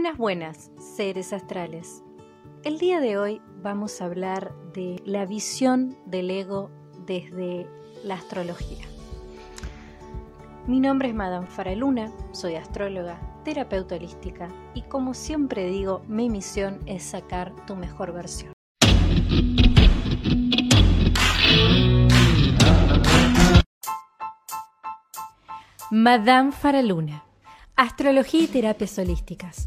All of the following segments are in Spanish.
Buenas, buenas, seres astrales. El día de hoy vamos a hablar de la visión del ego desde la astrología. Mi nombre es Madame Faraluna, soy astróloga, terapeuta holística y como siempre digo, mi misión es sacar tu mejor versión. Madame Faraluna, astrología y terapias holísticas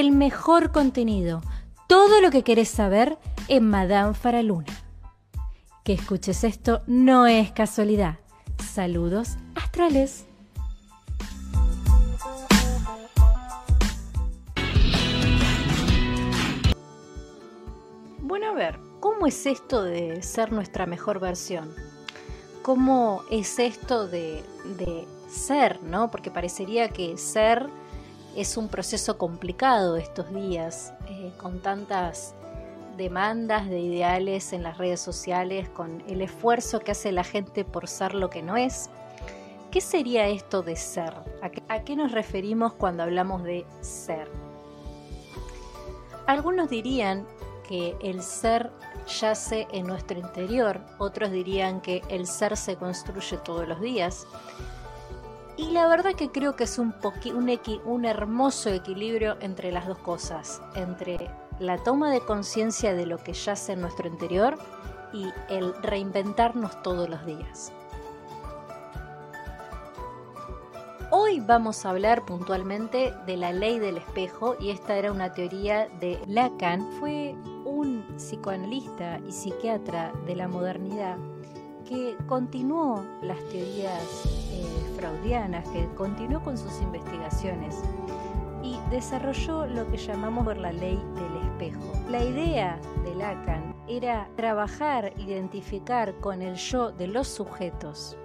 el mejor contenido, todo lo que querés saber en Madame Faraluna. Que escuches esto no es casualidad. Saludos astrales. Bueno, a ver, ¿cómo es esto de ser nuestra mejor versión? ¿Cómo es esto de, de ser, no? Porque parecería que ser es un proceso complicado estos días, eh, con tantas demandas de ideales en las redes sociales, con el esfuerzo que hace la gente por ser lo que no es. ¿Qué sería esto de ser? ¿A qué, nos referimos cuando hablamos de ser? Algunos dirían que el ser yace en nuestro interior, otros dirían que el ser se construye todos los días, y la verdad que creo que es un, un, un hermoso equilibrio entre las dos cosas, entre la toma de conciencia de lo que yace en nuestro interior y el reinventarnos todos los días. Hoy vamos a hablar puntualmente de la ley del espejo y esta era una teoría de Lacan. Fue un psicoanalista y psiquiatra de la modernidad que continuó las teorías que continuó con sus investigaciones y desarrolló lo que llamamos por la ley del espejo. La idea de Lacan era trabajar, identificar con el yo de los sujetos.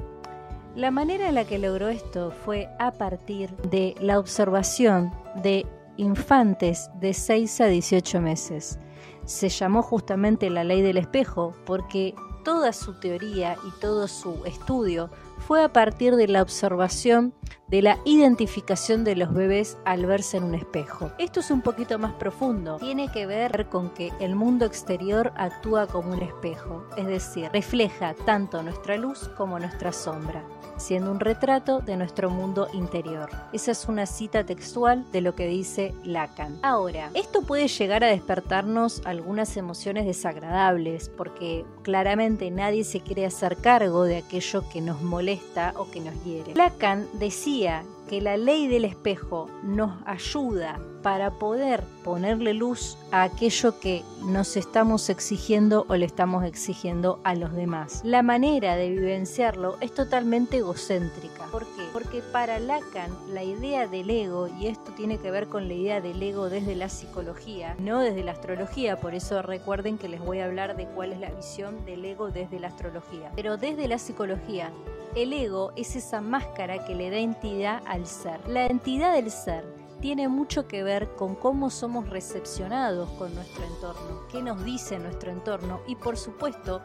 La manera en la que logró esto fue a partir de la observación de infantes de 6 a 18 meses. Se llamó justamente la ley del espejo porque toda su teoría y todo su estudio fue a partir de la observación de la identificación de los bebés al verse en un espejo. Esto es un poquito más profundo. Tiene que ver con que el mundo exterior actúa como un espejo, es decir, refleja tanto nuestra luz como nuestra sombra siendo un retrato de nuestro mundo interior. Esa es una cita textual de lo que dice Lacan. Ahora, esto puede llegar a despertarnos algunas emociones desagradables, porque claramente nadie se quiere hacer cargo de aquello que nos molesta o que nos hiere. Lacan decía que la ley del espejo nos ayuda para poder ponerle luz a aquello que nos estamos exigiendo o le estamos exigiendo a los demás. La manera de vivenciarlo es totalmente egocéntrica. ¿Por qué? Porque para Lacan la idea del ego, y esto tiene que ver con la idea del ego desde la psicología, no desde la astrología, por eso recuerden que les voy a hablar de cuál es la visión del ego desde la astrología. Pero desde la psicología, el ego es esa máscara que le da entidad al ser. La entidad del ser tiene mucho que ver con cómo somos recepcionados con nuestro entorno, qué nos dice nuestro entorno y por supuesto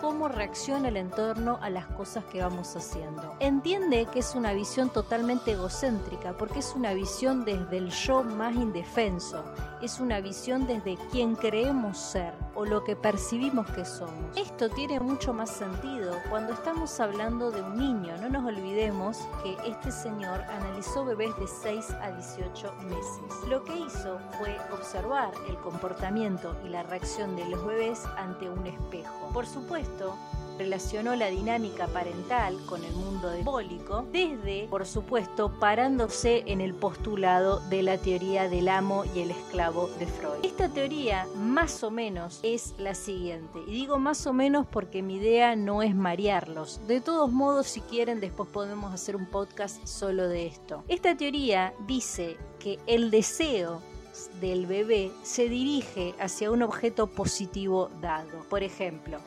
cómo reacciona el entorno a las cosas que vamos haciendo. Entiende que es una visión totalmente egocéntrica porque es una visión desde el yo más indefenso, es una visión desde quien creemos ser o lo que percibimos que somos. Esto tiene mucho más sentido cuando estamos hablando de un niño. No nos olvidemos que este señor analizó bebés de 6 a 18 meses. Lo que hizo fue observar el comportamiento y la reacción de los bebés ante un espejo. Por supuesto, relacionó la dinámica parental con el mundo diabólico, desde, por supuesto, parándose en el postulado de la teoría del amo y el esclavo de Freud. Esta teoría, más o menos, es la siguiente, y digo más o menos porque mi idea no es marearlos. De todos modos, si quieren, después podemos hacer un podcast solo de esto. Esta teoría dice que el deseo del bebé se dirige hacia un objeto positivo dado. Por ejemplo,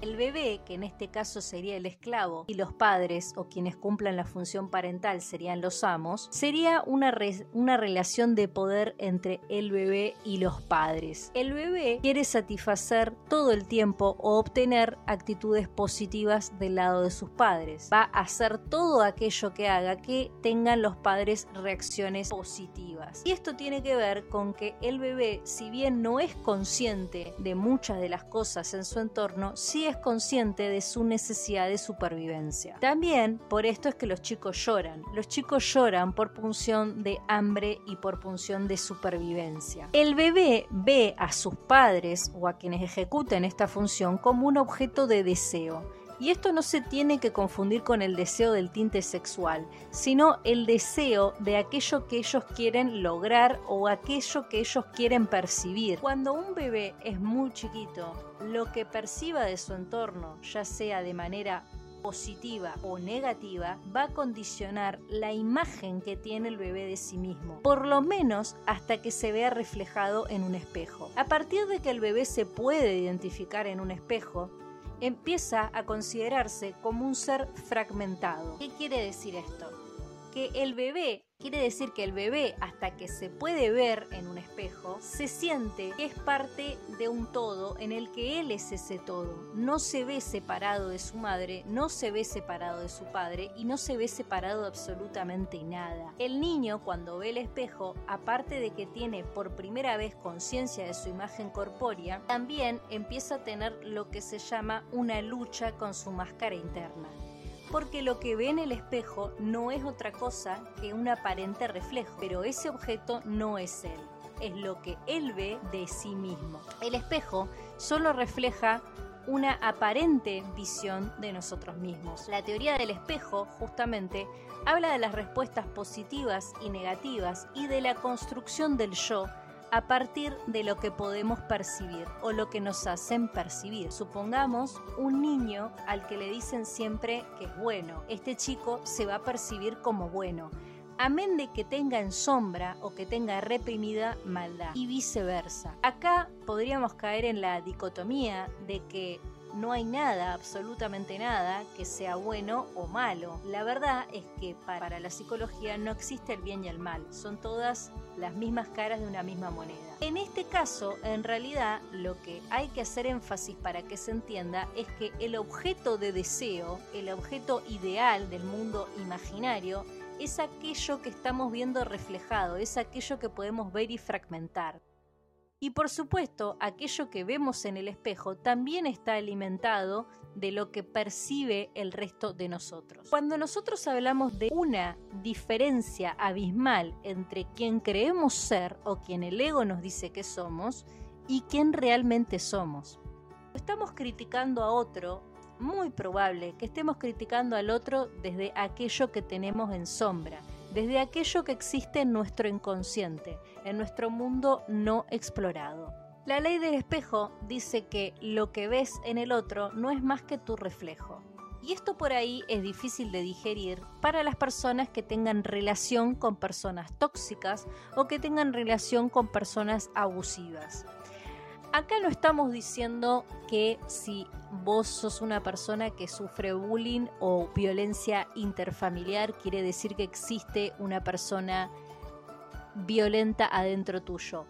el bebé, que en este caso sería el esclavo, y los padres o quienes cumplan la función parental serían los amos, sería una, una relación de poder entre el bebé y los padres. El bebé quiere satisfacer todo el tiempo o obtener actitudes positivas del lado de sus padres. Va a hacer todo aquello que haga que tengan los padres reacciones positivas. Y esto tiene que ver con que el bebé, si bien no es consciente de muchas de las cosas en su entorno, sí es consciente de su necesidad de supervivencia. También por esto es que los chicos lloran. Los chicos lloran por punción de hambre y por punción de supervivencia. El bebé ve a sus padres o a quienes ejecuten esta función como un objeto de deseo. Y esto no se tiene que confundir con el deseo del tinte sexual, sino el deseo de aquello que ellos quieren lograr o aquello que ellos quieren percibir. Cuando un bebé es muy chiquito, lo que perciba de su entorno, ya sea de manera positiva o negativa, va a condicionar la imagen que tiene el bebé de sí mismo, por lo menos hasta que se vea reflejado en un espejo. A partir de que el bebé se puede identificar en un espejo, empieza a considerarse como un ser fragmentado. ¿Qué quiere decir esto? Que el bebé Quiere decir que el bebé, hasta que se puede ver en un espejo, se siente que es parte de un todo en el que él es ese todo. No se ve separado de su madre, no se ve separado de su padre y no se ve separado de absolutamente nada. El niño, cuando ve el espejo, aparte de que tiene por primera vez conciencia de su imagen corpórea, también empieza a tener lo que se llama una lucha con su máscara interna porque lo que ve en el espejo no es otra cosa que un aparente reflejo, pero ese objeto no es él, es lo que él ve de sí mismo. El espejo solo refleja una aparente visión de nosotros mismos. La teoría del espejo, justamente, habla de las respuestas positivas y negativas y de la construcción del yo a partir de lo que podemos percibir o lo que nos hacen percibir. Supongamos un niño al que le dicen siempre que es bueno. Este chico se va a percibir como bueno amén de que tenga en sombra o que tenga reprimida maldad y viceversa. Acá podríamos caer en la dicotomía de que no hay nada, absolutamente nada, que sea bueno o malo. La verdad es que para la psicología no existe el bien y el mal, son todas las mismas caras de una misma moneda. En este caso, en realidad, lo que hay que hacer énfasis para que se entienda es que el objeto de deseo, el objeto ideal del mundo imaginario, es aquello que estamos viendo reflejado, es aquello que podemos ver y fragmentar. Y por supuesto, aquello que vemos en el espejo también está alimentado de lo que percibe el resto de nosotros. Cuando nosotros hablamos de una diferencia abismal entre quien creemos ser o quien el ego nos dice que somos y quien realmente somos. Estamos criticando a otro, muy probable que estemos criticando al otro desde aquello que tenemos en sombra, desde aquello que existe en nuestro inconsciente, en nuestro mundo no explorado. La ley del espejo dice que lo que ves en el otro no es más que tu reflejo. Y esto por ahí es difícil de digerir para las personas que tengan relación con personas tóxicas o que tengan relación con personas abusivas. Acá no estamos diciendo que si vos sos una persona que sufre bullying o violencia interfamiliar, quiere decir que existe una persona violenta adentro tuyo.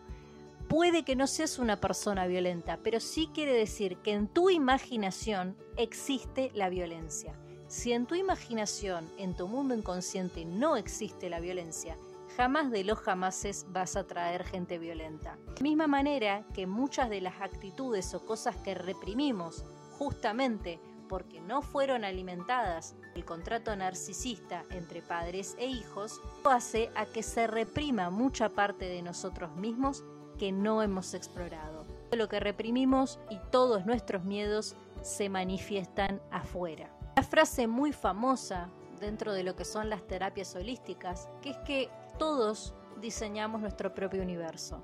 Puede que no seas una persona violenta, pero sí quiere decir que en tu imaginación existe la violencia. Si en tu imaginación, en tu mundo inconsciente no existe la violencia, jamás de los jamases vas a traer gente violenta. De misma manera que muchas de las actitudes o cosas que reprimimos justamente porque no fueron alimentadas el contrato narcisista entre padres e hijos, hace a que se reprima mucha parte de nosotros mismos que no hemos explorado. Lo que reprimimos y todos nuestros miedos se manifiestan afuera. Una frase muy famosa dentro de lo que son las terapias holísticas, que es que todos diseñamos nuestro propio universo.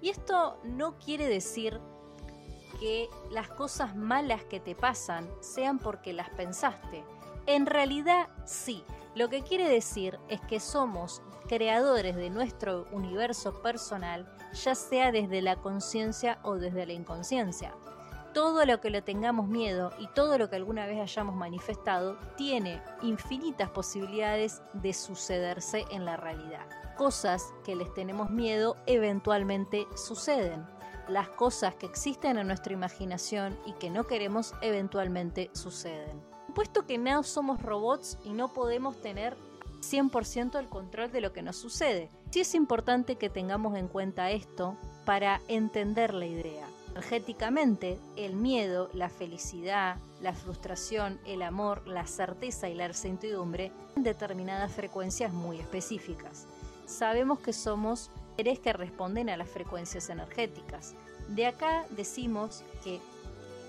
Y esto no quiere decir que las cosas malas que te pasan sean porque las pensaste. En realidad sí. Lo que quiere decir es que somos creadores de nuestro universo personal, ya sea desde la conciencia o desde la inconsciencia. Todo lo que le tengamos miedo y todo lo que alguna vez hayamos manifestado tiene infinitas posibilidades de sucederse en la realidad. Cosas que les tenemos miedo eventualmente suceden. Las cosas que existen en nuestra imaginación y que no queremos eventualmente suceden. Puesto que no somos robots y no podemos tener 100% el control de lo que nos sucede. Sí es importante que tengamos en cuenta esto para entender la idea. Energéticamente, el miedo, la felicidad, la frustración, el amor, la certeza y la incertidumbre en determinadas frecuencias muy específicas. Sabemos que somos que responden a las frecuencias energéticas. De acá decimos que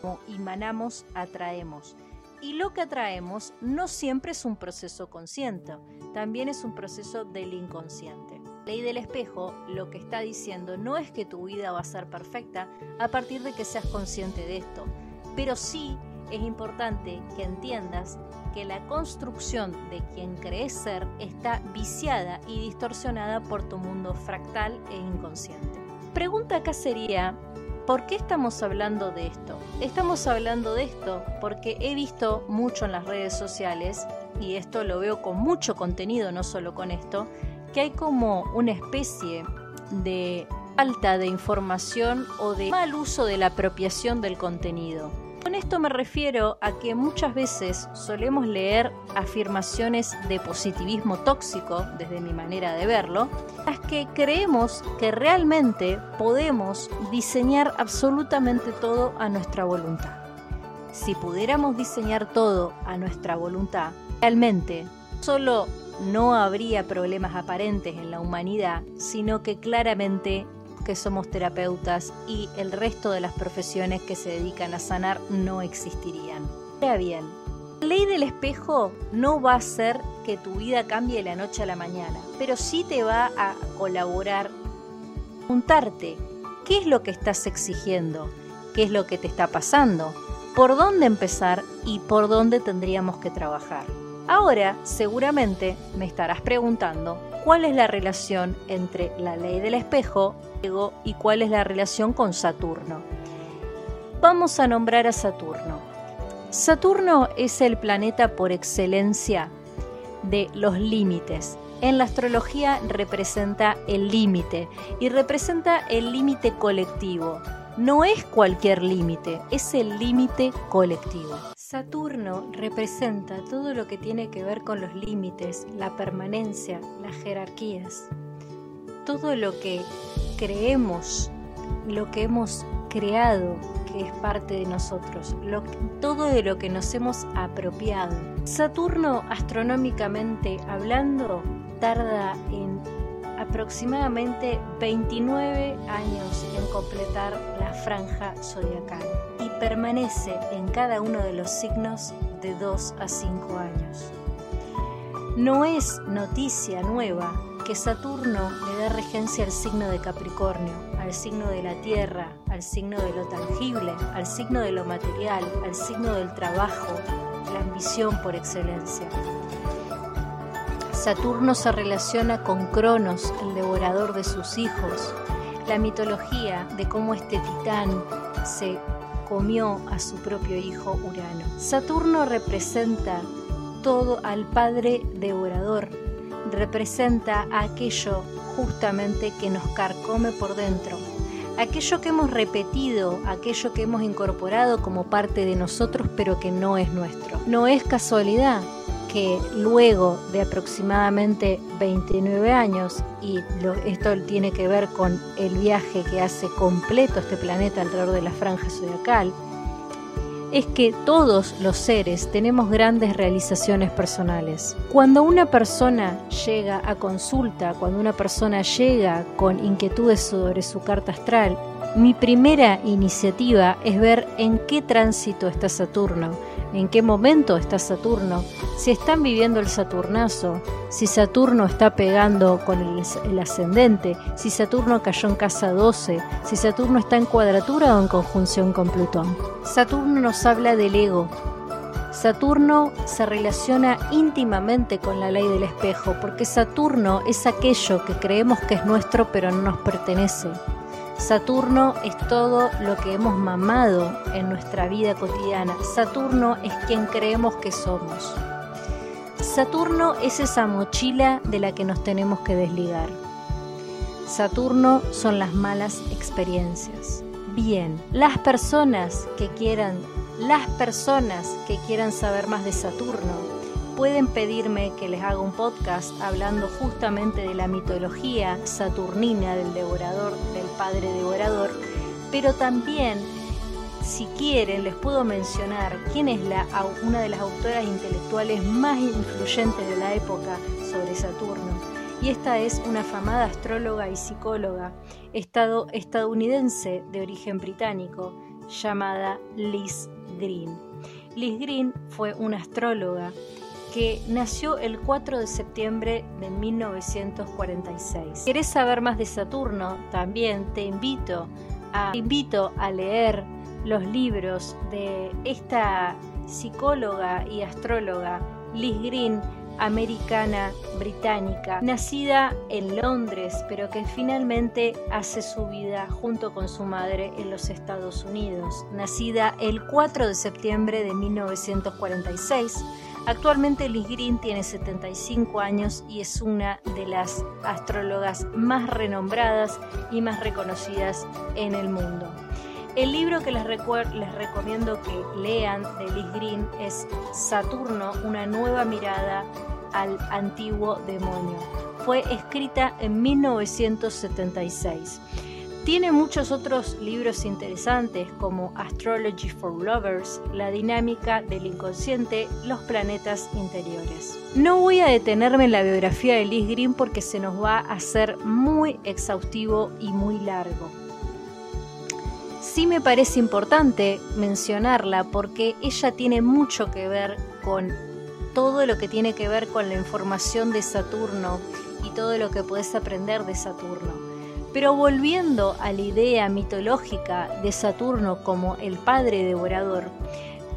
como emanamos, atraemos. Y lo que atraemos no siempre es un proceso consciente, también es un proceso del inconsciente. Ley del espejo lo que está diciendo no es que tu vida va a ser perfecta a partir de que seas consciente de esto, pero sí es importante que entiendas que la construcción de quien crees ser está viciada y distorsionada por tu mundo fractal e inconsciente. Pregunta acá sería, ¿Por qué estamos hablando de esto? Estamos hablando de esto porque he visto mucho en las redes sociales, y esto lo veo con mucho contenido, no solo con esto, que hay como una especie de falta de información o de mal uso de la apropiación del contenido. Con esto me refiero a que muchas veces solemos leer afirmaciones de positivismo tóxico, desde mi manera de verlo, las que creemos que realmente podemos diseñar absolutamente todo a nuestra voluntad. Si pudiéramos diseñar todo a nuestra voluntad, realmente solo no habría problemas aparentes en la humanidad, sino que claramente que somos terapeutas y el resto de las profesiones que se dedican a sanar no existirían. Ahora bien, la ley del espejo no va a hacer que tu vida cambie de la noche a la mañana, pero sí te va a colaborar, preguntarte qué es lo que estás exigiendo, qué es lo que te está pasando, por dónde empezar y por dónde tendríamos que trabajar. Ahora, seguramente me estarás preguntando cuál es la relación entre la ley del espejo y cuál es la relación con Saturno. Vamos a nombrar a Saturno. Saturno es el planeta por excelencia de los límites. En la astrología representa el límite y representa el límite colectivo. No es cualquier límite, es el límite colectivo. Saturno representa todo lo que tiene que ver con los límites, la permanencia, las jerarquías. Todo lo que creemos, lo que hemos creado, que es parte de nosotros, todo de lo que nos hemos apropiado. Saturno, astronómicamente hablando, tarda en aproximadamente 29 años en completar la franja zodiacal y permanece en cada uno de los signos de 2 a 5 años. No es noticia nueva que Saturno le da regencia al signo de Capricornio, al signo de la tierra, al signo de lo tangible, al signo de lo material, al signo del trabajo, la ambición por excelencia. Saturno se relaciona con Cronos, el devorador de sus hijos, la mitología de cómo este titán se comió a su propio hijo Urano. Saturno representa todo al padre devorador, representa aquello justamente que nos carcome por dentro, aquello que hemos repetido, aquello que hemos incorporado como parte de nosotros pero que no es nuestro. No es casualidad que luego de aproximadamente 29 años, y esto tiene que ver con el viaje que hace completo este planeta alrededor de la franja zodiacal, es que todos los seres tenemos grandes realizaciones personales. Cuando una persona llega a consulta, cuando una persona llega con inquietudes sobre su carta astral, mi primera iniciativa es ver en qué tránsito está Saturno, en qué momento está Saturno, si están viviendo el Saturnazo, si Saturno está pegando con el, ascendente, si Saturno cayó en casa 12, si Saturno está en cuadratura o en conjunción con Plutón. Saturno nos habla del ego. Saturno se relaciona íntimamente con la ley del espejo, porque Saturno es aquello que creemos que es nuestro pero no nos pertenece. Saturno es todo lo que hemos mamado en nuestra vida cotidiana. Saturno es quien creemos que somos. Saturno es esa mochila de la que nos tenemos que desligar. Saturno son las malas experiencias. Bien, las personas que quieran, las personas que quieran saber más de Saturno, pueden pedirme que les haga un podcast hablando justamente de la mitología saturnina del devorador, del padre devorador, pero también si quieren les puedo mencionar quién es una de las autoras intelectuales más influyentes de la época sobre Saturno. Y esta es una afamada astróloga y psicóloga estadounidense de origen británico llamada Liz Green. Liz Green fue una astróloga que nació el 4 de septiembre de 1946. ¿Querés saber más de Saturno? También te invito a, invito a leer los libros de esta psicóloga y astróloga Liz Green, americana británica, nacida en Londres, pero que finalmente hace su vida junto con su madre en los Estados Unidos. Nacida el 4 de septiembre de 1946, Actualmente Liz Green tiene 75 años y es una de las astrólogas más renombradas y más reconocidas en el mundo. El libro que les, recomiendo que lean de Liz Green es Saturno, una nueva mirada al antiguo demonio. Fue escrita en 1976. Tiene muchos otros libros interesantes como Astrology for Lovers, La dinámica del inconsciente, los planetas interiores. No voy a detenerme en la biografía de Liz Green porque se nos va a hacer muy exhaustivo y muy largo. Sí me parece importante mencionarla porque ella tiene mucho que ver con todo lo que tiene que ver con la información de Saturno y todo lo que puedes aprender de Saturno. Pero volviendo a la idea mitológica de Saturno como el padre devorador,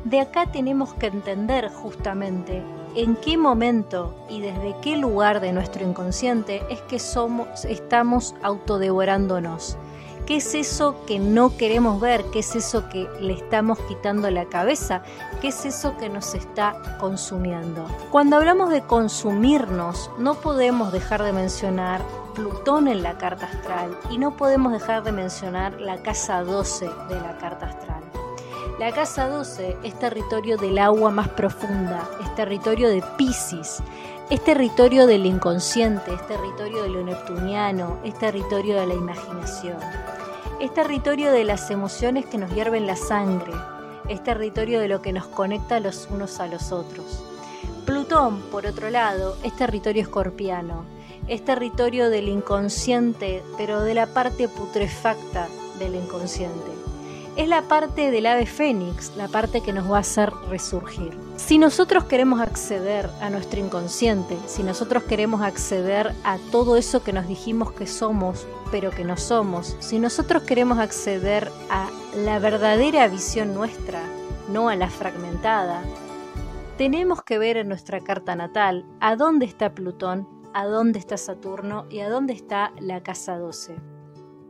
de acá tenemos que entender justamente en qué momento y desde qué lugar de nuestro inconsciente es que somos, estamos autodevorándonos. ¿Qué es eso que no queremos ver? ¿Qué es eso que le estamos quitando la cabeza? ¿Qué es eso que nos está consumiendo? Cuando hablamos de consumirnos, no podemos dejar de mencionar Plutón en la carta astral y no podemos dejar de mencionar la casa 12 de la carta astral. La casa 12 es territorio del agua más profunda, es territorio de Pisces, es territorio del inconsciente, es territorio de lo neptuniano, es territorio de la imaginación, es territorio de las emociones que nos hierven la sangre, es territorio de lo que nos conecta los unos a los otros. Plutón, por otro lado, es territorio escorpiano, es territorio del inconsciente, pero de la parte putrefacta del inconsciente. Es la parte del ave fénix, la parte que nos va a hacer resurgir. Si nosotros queremos acceder a nuestro inconsciente, si nosotros queremos acceder a todo eso que nos dijimos que somos, pero que no somos, si nosotros queremos acceder a la verdadera visión nuestra, no a la fragmentada, tenemos que ver en nuestra carta natal a dónde está Plutón a dónde está Saturno y a dónde está la casa 12.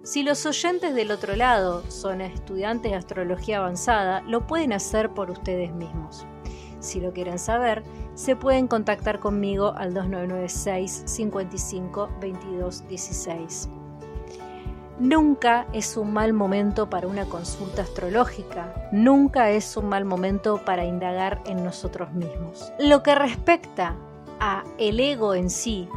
Si los oyentes del otro lado son estudiantes de astrología avanzada, lo pueden hacer por ustedes mismos. Si lo quieren saber, se pueden contactar conmigo al 2996 55 22 16. Nunca es un mal momento para una consulta astrológica, nunca es un mal momento para indagar en nosotros mismos. Lo que respecta a el ego en sí.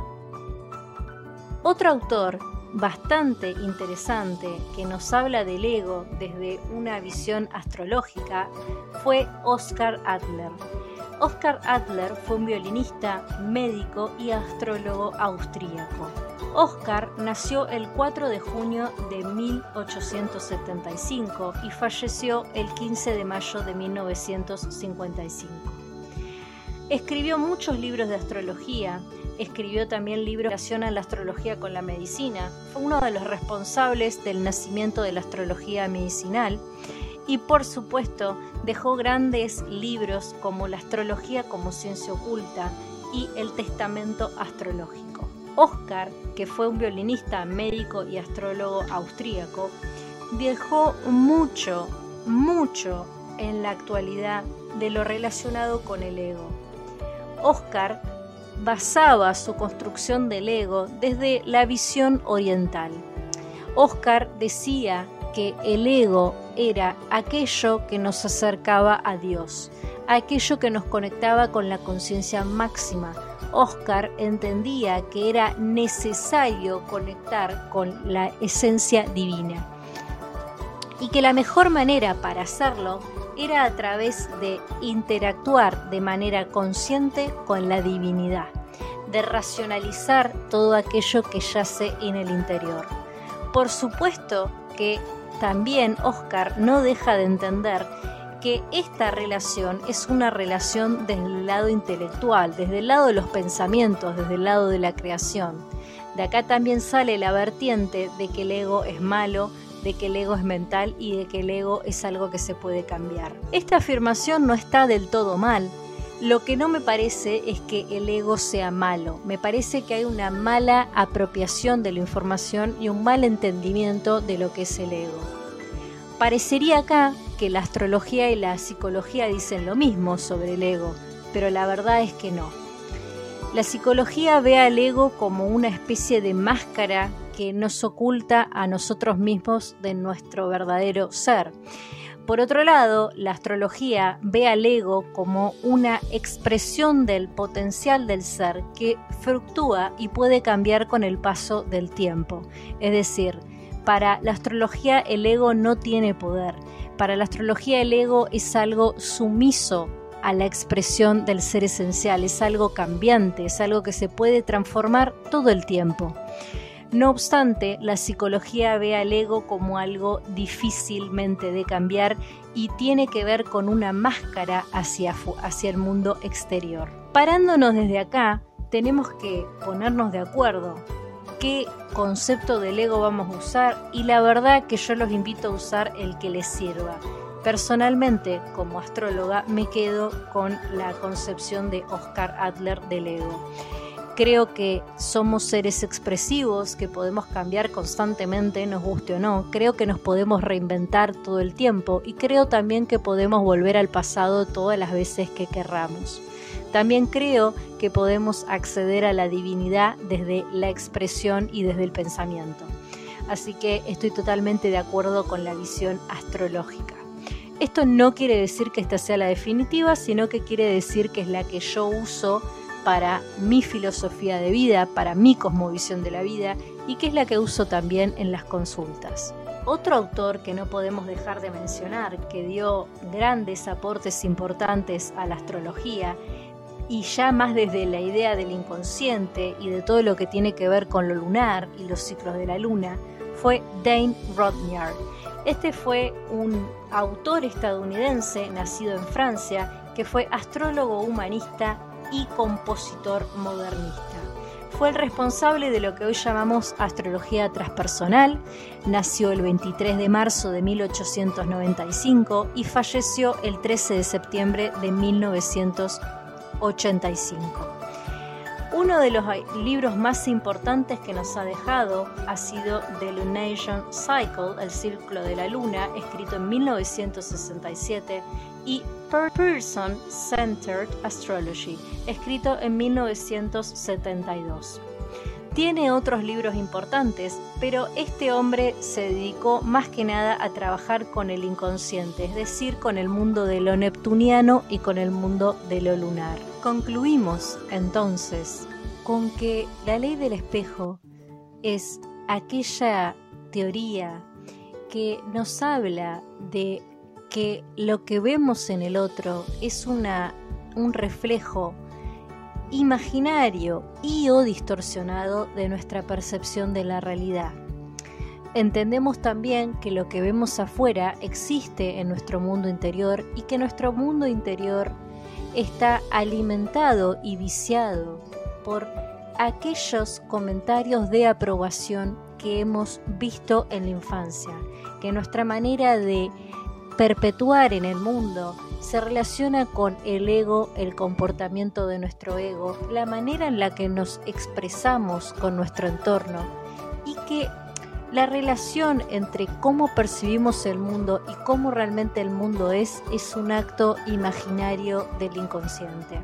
Otro autor bastante interesante que nos habla del ego desde una visión astrológica fue Oscar Adler. Oscar Adler fue un violinista, médico y astrólogo austríaco. Oscar nació el 4 de junio de 1875 y falleció el 15 de mayo de 1955. Escribió muchos libros de astrología, escribió también libros que relacionan la astrología con la medicina, fue uno de los responsables del nacimiento de la astrología medicinal y por supuesto Dejó grandes libros como La astrología como ciencia oculta y El testamento astrológico. Oscar, que fue un violinista, médico y astrólogo austríaco, dejó mucho, mucho en la actualidad de lo relacionado con el ego. Oscar basaba su construcción del ego desde la visión oriental. Oscar decía que el ego era aquello que nos acercaba a Dios, aquello que nos conectaba con la conciencia máxima. Oscar entendía que era necesario conectar con la esencia divina y que la mejor manera para hacerlo era a través de interactuar de manera consciente con la divinidad, de racionalizar todo aquello que yace en el interior. Por supuesto que también Oscar no deja de entender que esta relación es una relación desde el lado intelectual, desde el lado de los pensamientos, desde el lado de la creación. De acá también sale la vertiente de que el ego es malo, de que el ego es mental y de que el ego es algo que se puede cambiar. Esta afirmación no está del todo mal. Lo que no me parece es que el ego sea malo. Me parece que hay una mala apropiación de la información y un mal entendimiento de lo que es el ego. Parecería acá que la astrología y la psicología dicen lo mismo sobre el ego, pero la verdad es que no. La psicología ve al ego como una especie de máscara que nos oculta a nosotros mismos de nuestro verdadero ser. Por otro lado, la astrología ve al ego como una expresión del potencial del ser que fluctúa y puede cambiar con el paso del tiempo. Es decir, para la astrología el ego no tiene poder. Para la astrología el ego es algo sumiso a la expresión del ser esencial, es algo cambiante, es algo que se puede transformar todo el tiempo. No obstante, la psicología ve al ego como algo difícilmente de cambiar y tiene que ver con una máscara hacia, hacia el mundo exterior. Parándonos desde acá, tenemos que ponernos de acuerdo qué concepto del ego vamos a usar y la verdad que yo los invito a usar el que les sirva. Personalmente, como astróloga, me quedo con la concepción de Oscar Adler del ego. Creo que somos seres expresivos, que podemos cambiar constantemente, nos guste o no. Creo que nos podemos reinventar todo el tiempo y creo también que podemos volver al pasado todas las veces que querramos. También creo que podemos acceder a la divinidad desde la expresión y desde el pensamiento. Así que estoy totalmente de acuerdo con la visión astrológica. Esto no quiere decir que esta sea la definitiva, sino que quiere decir que es la que yo uso para mi filosofía de vida, para mi cosmovisión de la vida y que es la que uso también en las consultas. Otro autor que no podemos dejar de mencionar, que dio grandes aportes importantes a la astrología y ya más desde la idea del inconsciente y de todo lo que tiene que ver con lo lunar y los ciclos de la luna, fue Dane Rodnyard. Este fue un autor estadounidense nacido en Francia que fue astrólogo humanista y compositor modernista. Fue el responsable de lo que hoy llamamos astrología transpersonal, nació el 23 de marzo de 1895 y falleció el 13 de septiembre de 1985. Uno de los libros más importantes que nos ha dejado ha sido The Lunation Cycle, el círculo de la luna, escrito en 1967, y Person Centered Astrology, escrito en 1972. Tiene otros libros importantes, pero este hombre se dedicó más que nada a trabajar con el inconsciente, es decir, con el mundo de lo neptuniano y con el mundo de lo lunar. Concluimos entonces con que la ley del espejo es aquella teoría que nos habla de que lo que vemos en el otro es una, un reflejo imaginario y o distorsionado de nuestra percepción de la realidad. Entendemos también que lo que vemos afuera existe en nuestro mundo interior y que nuestro mundo interior está alimentado y viciado por aquellos comentarios de aprobación que hemos visto en la infancia, que nuestra manera de perpetuar en el mundo se relaciona con el ego, el comportamiento de nuestro ego, la manera en la que nos expresamos con nuestro entorno y que la relación entre cómo percibimos el mundo y cómo realmente el mundo es es un acto imaginario del inconsciente.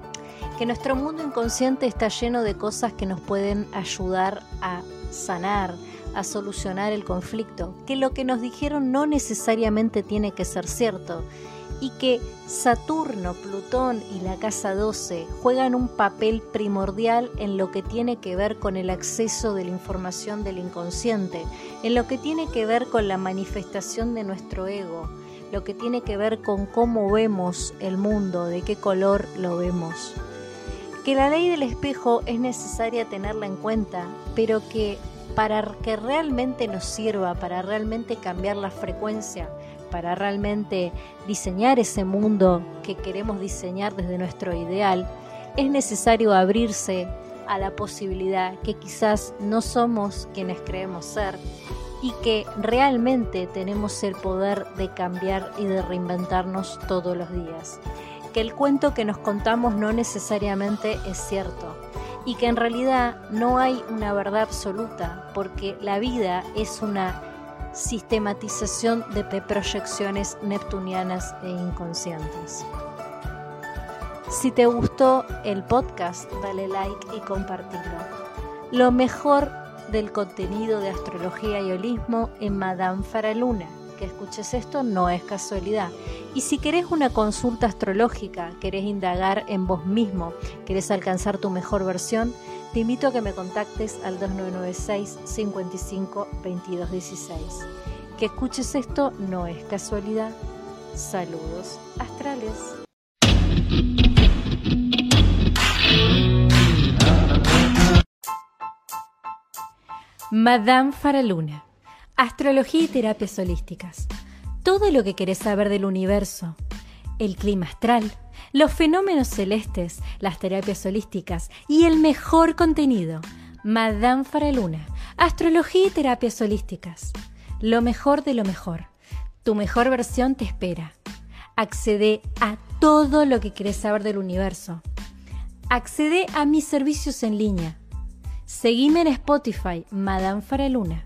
Que nuestro mundo inconsciente está lleno de cosas que nos pueden ayudar a sanar, a solucionar el conflicto, que lo que nos dijeron no necesariamente tiene que ser cierto y que Saturno, Plutón y la Casa 12 juegan un papel primordial en lo que tiene que ver con el acceso de la información del inconsciente, en lo que tiene que ver con la manifestación de nuestro ego, lo que tiene que ver con cómo vemos el mundo, de qué color lo vemos. Que la ley del espejo es necesaria tenerla en cuenta, pero que para que realmente nos sirva, para realmente cambiar la frecuencia, para realmente diseñar ese mundo que queremos diseñar desde nuestro ideal, es necesario abrirse a la posibilidad que quizás no somos quienes creemos ser y que realmente tenemos el poder de cambiar y de reinventarnos todos los días. Que el cuento que nos contamos no necesariamente es cierto y que en realidad no hay una verdad absoluta porque la vida es una sistematización de proyecciones neptunianas e inconscientes. Si te gustó el podcast, dale like y compartirlo. Lo mejor del contenido de astrología y holismo en Madame Faraluna. Que escuches esto no es casualidad. Y si querés una consulta astrológica, querés indagar en vos mismo, querés alcanzar tu mejor versión, te invito a que me contactes al 2996 55 22 16. Que escuches esto no es casualidad. Saludos astrales. Madame Faraluna. Astrología y terapias holísticas. Todo lo que querés saber del universo. El clima astral los fenómenos celestes, las terapias holísticas y el mejor contenido. Madame Faraluna, astrología y terapias holísticas. Lo mejor de lo mejor. Tu mejor versión te espera. Accede a todo lo que querés saber del universo. Accede a mis servicios en línea. Seguime en Spotify, Madame Faraluna.